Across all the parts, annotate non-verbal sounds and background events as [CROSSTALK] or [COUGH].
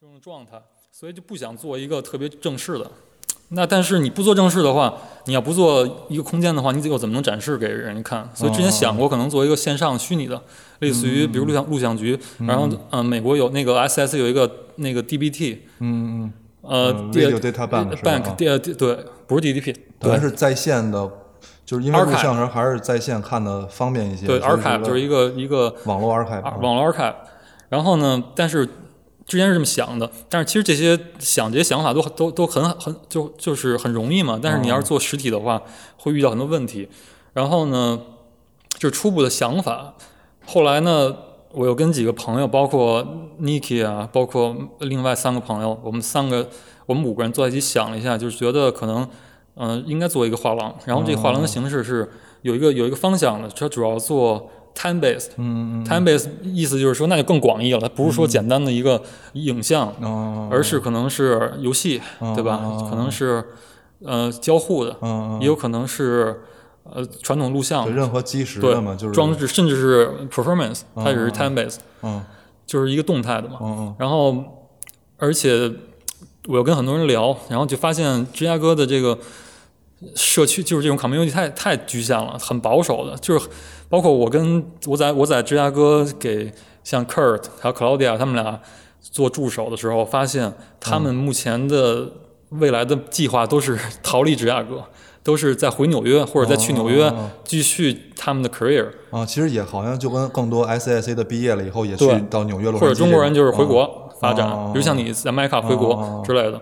这种状态，所以就不想做一个特别正式的。那但是你不做正式的话，你要不做一个空间的话，你又怎么能展示给人家看？所以之前想过可能做一个线上虚拟的，类似于比如录像录像局，然后嗯，美国有那个 SS 有一个那个 DBT，嗯嗯，呃，Video Data bank，bank，对对，不是 DDP，对等于是在线的，就是因为录像时候还是在线看的方便一些。对 archive 就是一个一个网络 archive 啊啊网络 archive。然后呢，但是之前是这么想的，但是其实这些想这些想法都都都很很就就是很容易嘛。但是你要是做实体的话，会遇到很多问题。然后呢，就是初步的想法。后来呢，我又跟几个朋友，包括 Niki 啊，包括另外三个朋友，我们三个我们五个人坐在一起想了一下，就是觉得可能嗯、呃应该做一个画廊。然后这个画廊的形式是有一个有一个方向的，它主要做 time based。嗯嗯。time based 意思就是说，那就更广义了，它不是说简单的一个影像，而是可能是游戏，对吧？哦可能是呃交互的，嗯嗯也有可能是呃传统录像就，任何基石对的嘛，就是。装置，甚至是 performance，它也是 time based，嗯就是一个动态的嘛。嗯嗯然后，而且我又跟很多人聊，然后就发现芝加哥的这个社区就是这种 community 太太局限了，很保守的，就是包括我跟我在我在芝加哥给像 Kurt 还有 Claudia 他们俩做助手的时候，发现他们目前的未来的计划都是 [LAUGHS] 逃离芝加哥。都是在回纽约或者再去纽约继续他们的 career，啊，其实也好像就跟更多 SAC 的毕业了以后也去到纽约洛杉矶或者中国人就是回国发展，哦比如像你在麦卡回哦国哦。之类的，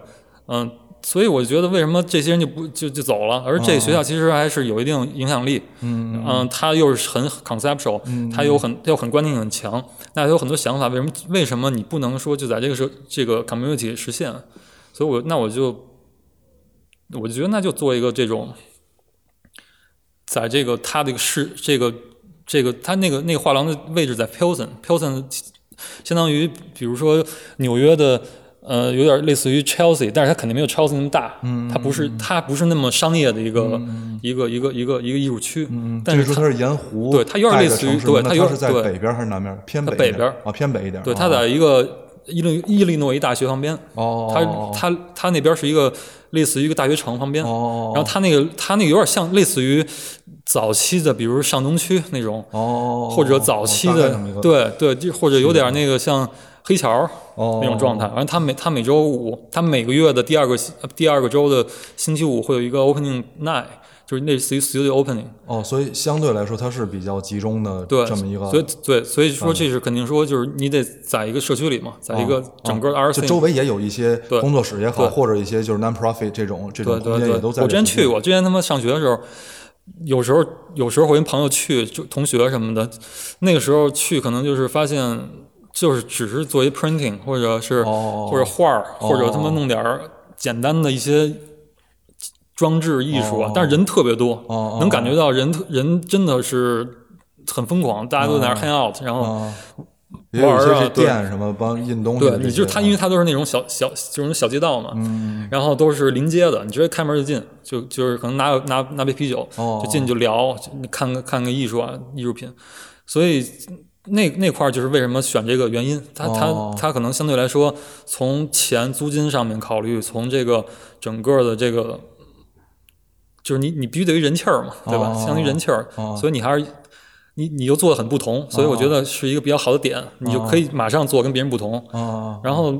嗯，所以我觉得为什么这些人就不就就走了，而这个学校其实还是有一定影响力，嗯嗯，它又是很 conceptual，它有很它有很观念很强，那它有很多想法，为什么为什么你不能说就在这个时候这个 community 实现？所以我那我就我就觉得那就做一个这种，在这个它这个市这个这个它那个那个画廊的位置在 Pilsen，Pilsen 相当于比如说纽约的。呃，有点类似于 Chelsea，但是它肯定没有 Chelsea 那么大，嗯，它不是它不是那么商业的一个、一个一个一个一个艺术区，嗯，但是它是沿湖，对它有点类似于对它有点是在北边还是南边？偏北北边。啊，偏北一点。对，啊它在一个伊利伊利诺伊大学旁边，哦，它它它那边是一个类似于一个大学城旁边，哦，然后它那个它那个有点像类似于早期的，比如上东区那种，哦，或者早期的对对，就或者有点那个像黑桥哦那种状态。然后他每他每周五，他每个月的第二个呃第二个周的星期五会有一个 opening night，就是类似于 studio opening。哦，所以相对来说它是比较集中的对，这么一个，所以对，所以说这是肯定说就是你得在一个社区里嘛，在一个整个的就周围也有一些对工作室也好，或者一些就是 non-profit 这种这种对对对，空间也都在。我之前去，过，之前他妈上学的时候，有时候有时候会跟朋友去，就同学什么的，那个时候去可能就是发现，就是只是做一 printing，或者是、哦或者画儿，或者他妈弄点儿简单的一些装置艺术啊，哦。但是人特别多，哦能感觉到人特人真的是很疯狂，大家都在那 hang out，、然后。玩儿啊对店什么帮印东西对，你就是它，因为他都是那种小小这种小街道嘛，然后都是临街的，你直接开门就进，就就是可能拿个拿拿杯啤酒，哦。就进去就聊，就看个看个艺术啊艺术品，所以那那块儿就是为什么选这个原因，它哦。它它可能相对来说从钱租金上面考虑，从这个整个的这个。就是你，你必须得有人气儿嘛，对吧？哦？相当于人气儿，哦。所以你还是你，你又做的很不同，所以我觉得是一个比较好的点，你就可以马上做跟别人不同。啊，然后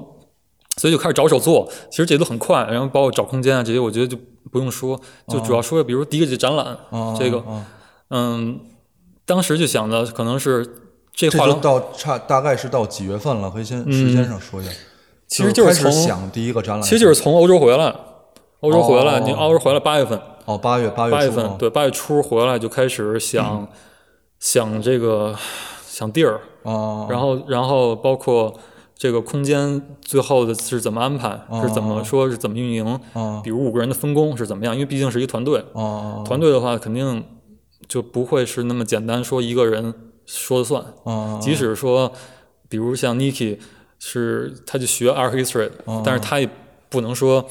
所以就开始着手做，其实这都很快，然后包括找空间啊这些，我觉得就不用说，就主要说，比如第一个就展览，啊这个，啊嗯，当时就想的可能是这这就，到差大概是到几月份了？可以先时间上说一下。嗯其实就是从想第一个展览，其实就是从欧洲回来，欧洲回来，哦你欧洲回来八月份，哦，八月八月份对八月初回来就开始想想这个想地儿，哦，然后然后包括。这个空间最后的是怎么安排？是怎么说是怎么运营？哦比如五个人的分工是怎么样？因为毕竟是一个团队，哦团队的话肯定就不会是那么简单说一个人说了算。哦，即使说，比如像 Niki 是他就学 art history，、哦但是他也不能说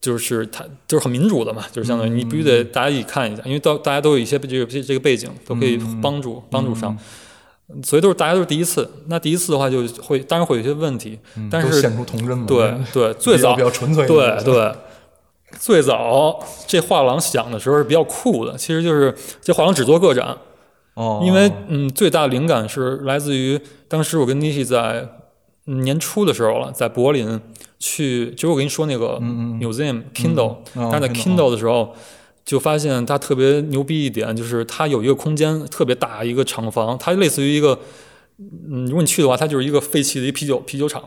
就是他就是很民主的嘛，就是相当于你必须得大家一起看一下，因为到大家都有一些这个这这个背景，都可以帮助、帮助上。所以都是大家都是第一次。那第一次的话，就会当然会有些问题，但是都显出童真嘛。对对，[LAUGHS] 最早比较纯粹对。对，最早这画廊想的时候是比较酷的，其实就是这画廊只做个展，哦，因为嗯，最大的灵感是来自于当时我跟 Niki 在嗯年初的时候了，在柏林去，就是我跟你说那个 museum Kindle，、但是在 Kindle，Kindle 的时候。就发现它特别牛逼一点，就是它有一个空间特别大一个厂房，它类似于一个，嗯，如果你去的话，它就是一个废弃的一个啤酒啤酒厂，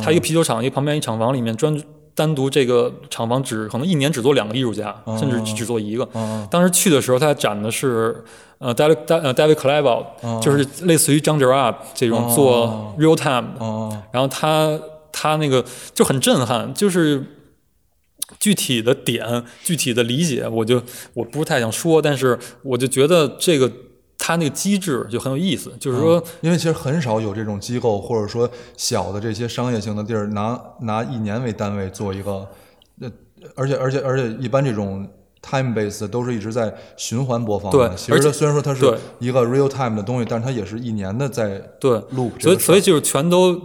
它一个啤酒厂，一个旁边一厂房里面专单独这个厂房只可能一年只做两个艺术家，甚至只做一个。哦。当时去的时候，他展的是呃 David 呃 David c l a v e 就是类似于张 g e r 这种做 real time 然后他他那个就很震撼，就是具体的点、具体的理解，我就我不是太想说，但是我就觉得这个他那个机制就很有意思，就是说。因为其实很少有这种机构，或者说小的这些商业性的地儿，拿拿一年为单位做一个，呃，而且而且而且一般这种 time base 都是一直在循环播放的。对其实它而且虽然说它是一个 real time 的东西，但是它也是一年的在对儿。所以所以就是全都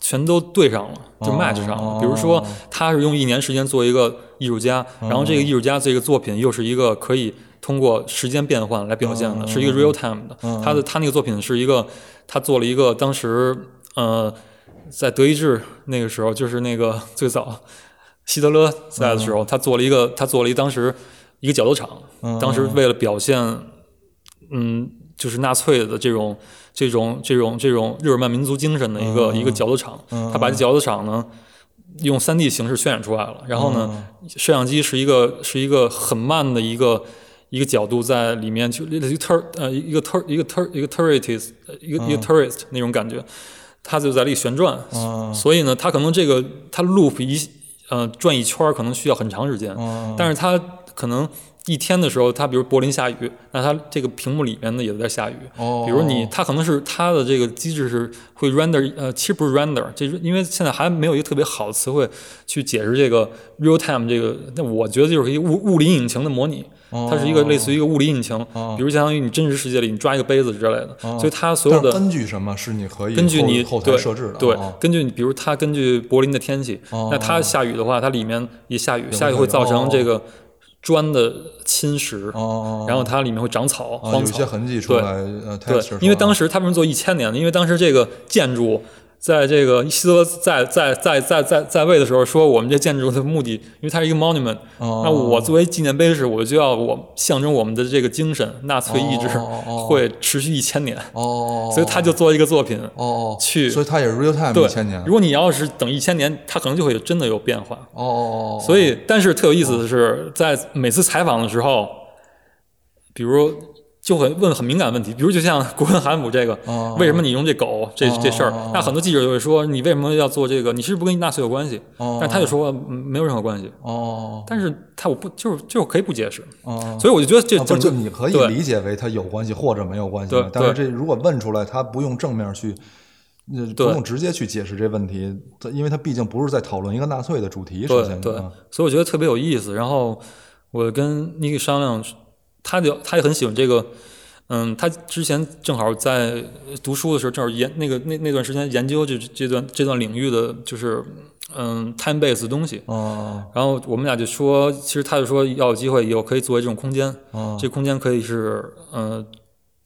全都对上了，就哦 match 上了。哦比如说，它是用一年时间做一个艺术家，然后这个艺术家这个作品又是一个可以通过时间变换来表现的，是一个 real time 的。他的他那个作品是一个，他做了一个当时呃在德意志那个时候，就是那个最早希特勒在的时候，他做了一个他做了一当时一个角斗场，当时为了表现嗯，就是纳粹的这种、这种、这种、这种日耳曼民族精神的一个、一个角斗场。他把这角斗场呢，用3 D 形式渲染出来了。然后呢，摄像机是一个是一个很慢的一个一个角度在里面，就类似于 tur 呃一个 tur 一个 tur 一个 turret 一个、一个 tourist 那种感觉，它就在那里旋转。嗯所以呢，它可能这个它 loop 一呃转一圈可能需要很长时间，嗯但是它可能一天的时候，它比如柏林下雨，那它这个屏幕里面呢也在下雨。哦。比如你，它可能是它的这个机制是会 render，呃，其实不是 render，这是因为现在还没有一个特别好的词汇去解释这个 real time 这个，那我觉得就是一个物物理引擎的模拟，它是一个类似于一个物理引擎，比如相当于你真实世界里你抓一个杯子之类的，所以它所有的根据什么是你可以根据你后后台对设置的？对哦，根据你比如它根据柏林的天气，那它下雨的话，它里面也下雨，下雨会造成这个砖的侵蚀，哦，然后它里面会长草、哦有荒草。一些痕迹出对来，呃，对因为当时时他为什么做一千年的？因为当时这个建筑在这个希特勒在在在在在在位的时候说，我们这建筑的目的，因为它是一个 monument，、哦。那我作为纪念碑式，我就要我象征我们的这个精神，纳粹意志会持续一千年，哦，所以他就做一个作品。去所以它也是 real time 对一千年，如果你要是等一千年，它可能就会真的有变化。所以，但是特有意思的是，在每次采访的时候，比如就会问很敏感的问题，比如就像古根海姆这个，哦为什么你用这狗这这事儿哦？那很多记者就会说，你为什么要做这个？你是不是跟纳粹有关系？哦但他就说嗯没有任何关系。哦但是他我不就是就是可以不解释，哦。所以我就觉得这啊不是，整个就你可以理解为他有关系或者没有关系对。但是这如果问出来，他不用正面去，呃，不用直接去解释这问题，它因为他毕竟不是在讨论一个纳粹的主题。首先，对对嗯，所以我觉得特别有意思。然后我跟 Niki 商量，他就他也很喜欢这个，嗯，他之前正好在读书的时候，正好研那个那那段时间研究这这段这段领域的就是嗯 time base 的东西。哦。然后我们俩就说，其实他就说要有机会以后可以作为这种空间，哦。这空间可以是嗯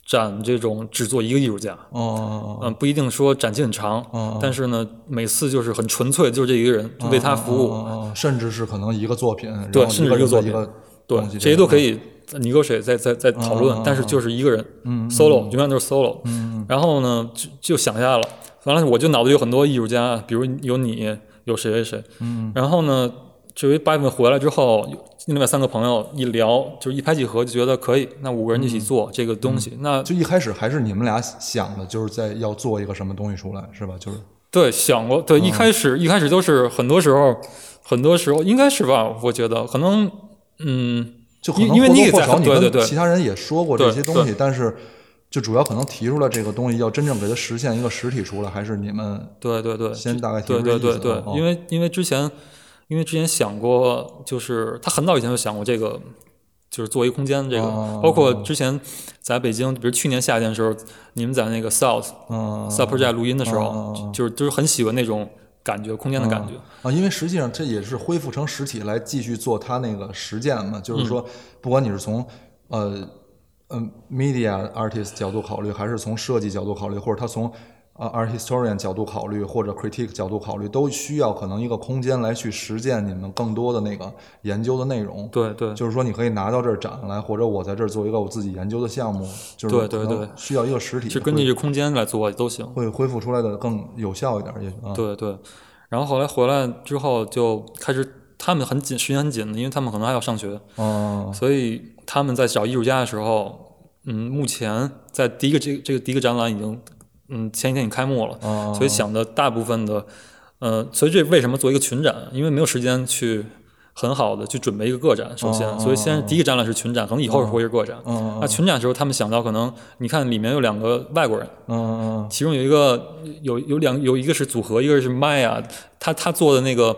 展这种只做一个艺术家。哦嗯，不一定说展期很长，哦但是呢，每次就是很纯粹，就是这一个人就为他服务，哦哦甚至是可能一个作品，对甚至一个作品。对这些都可以。你跟谁在在在讨论，但是就是一个人、solo，永远都是 solo。然后呢，就就想下来了，完了我就脑子有很多艺术家，比如有你，有谁谁谁。然后呢，这回八月份回来之后，另外三个朋友一聊，就是一拍即合，就觉得可以，那五个人一起做这个东西。那就一开始还是你们俩想的，就是在要做一个什么东西出来，是吧？就是对想过，对，一开始一开始都是很多时候，很多时候应该是吧？我觉得可能，嗯。就可能因为你也在或多或少你对对对。跟其他人也说过这些东西，但是就主要可能提出来这个东西，要真正给它实现一个实体出来，还是你们对对对，先大概提对出这对对对因为因为之前因为之前想过，就是他很早以前就想过这个就是做一个空间。这个哦。包括之前在北京，比如去年夏天的时候，你们在那个 South 嗯 South Project 录音的时候，嗯就是就是很喜欢那种感觉，空间的感觉。啊，因为实际上这也是恢复成实体来继续做它那个实践嘛，就是说，不管你是从呃嗯 media artist 角度考虑，还是从设计角度考虑，或者他从啊 art historian 角度考虑，或者 critique 角度考虑，都需要可能一个空间来去实践你们更多的那个研究的内容。对对就是说，你可以拿到这儿展来，或者我在这儿做一个我自己研究的项目，就是对对对需要一个实体，就根据这空间来做都行。会恢复出来的更有效一点，也许啊。对对，然后后来回来之后就开始，他们很紧，时间很紧的，因为他们可能还要上学，嗯所以他们在找艺术家的时候，嗯，目前在第一个这这个第一个展览已经，嗯，前几天已经开幕了，嗯，所以想的大部分的，呃，所以这为什么做一个群展？因为没有时间去很好的去准备一个个展，首先，哦所以先第一个展览是群展，可能以后是会是个展。嗯那群展的时候，他们想到可能，你看里面有两个外国人，其中有一个有有两有一个是组合，一个是麦啊，他他做的那个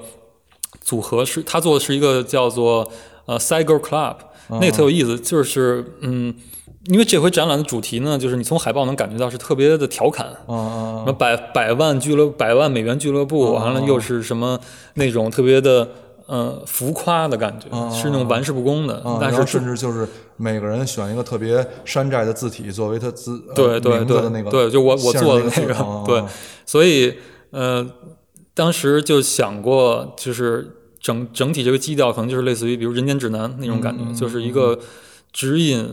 组合是他做的是一个叫做呃 Cycle Club，那个特有意思，就是嗯，因为这回展览的主题呢，就是你从海报能感觉到是特别的调侃。嗯什么百百万俱乐百万美元俱乐部，完了又是什么那种特别的呃浮夸的感觉，是那种玩世不恭的，嗯，然后但是甚至就是每个人选一个特别山寨的字体作为他字呃对对对的那个对，就我我做的那那个，对，所以呃，当时就想过，就是整整体这个基调可能就是类似于比如《人间指南》那种感觉，嗯就是一个指引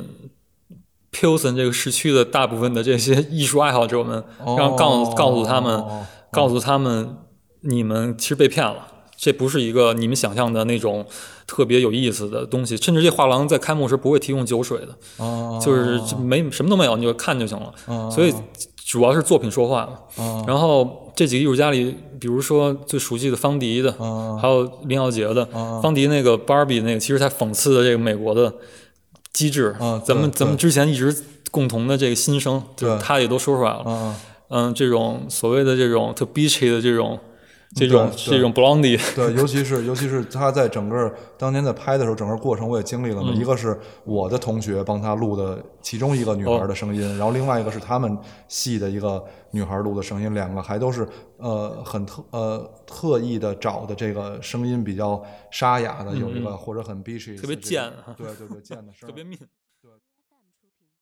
Pilsen 这个市区的大部分的这些艺术爱好者们，让告诉告诉他们，哦告诉他们，你们其实被骗了。这不是一个你们想象的那种特别有意思的东西，甚至这画廊在开幕时不会提供酒水的，哦就是没什么都没有，你就看就行了。哦所以主要是作品说话嘛。哦然后这几个艺术家里，比如说最熟悉的方迪的，哦还有林耀杰的。哦方迪那个 Barbie 那个，其实他讽刺的这个美国的机制。啊咱们咱们之前一直共同的这个心声，对他也都说出来了。嗯嗯，这种所谓的这种特 bitchy 的这种这种这种 blondie，对，[LAUGHS] 尤其是尤其是他在整个当年在拍的时候，整个过程我也经历了嘛。嗯。一个是我的同学帮他录的其中一个女孩的声音，然后另外一个是他们系的一个女孩录的声音，两个还都是呃很特呃特意的找的这个声音比较沙哑的，有一个或者很 beachy，嗯特别贱啊。对对对，贱的声 [LAUGHS] 儿，特别密。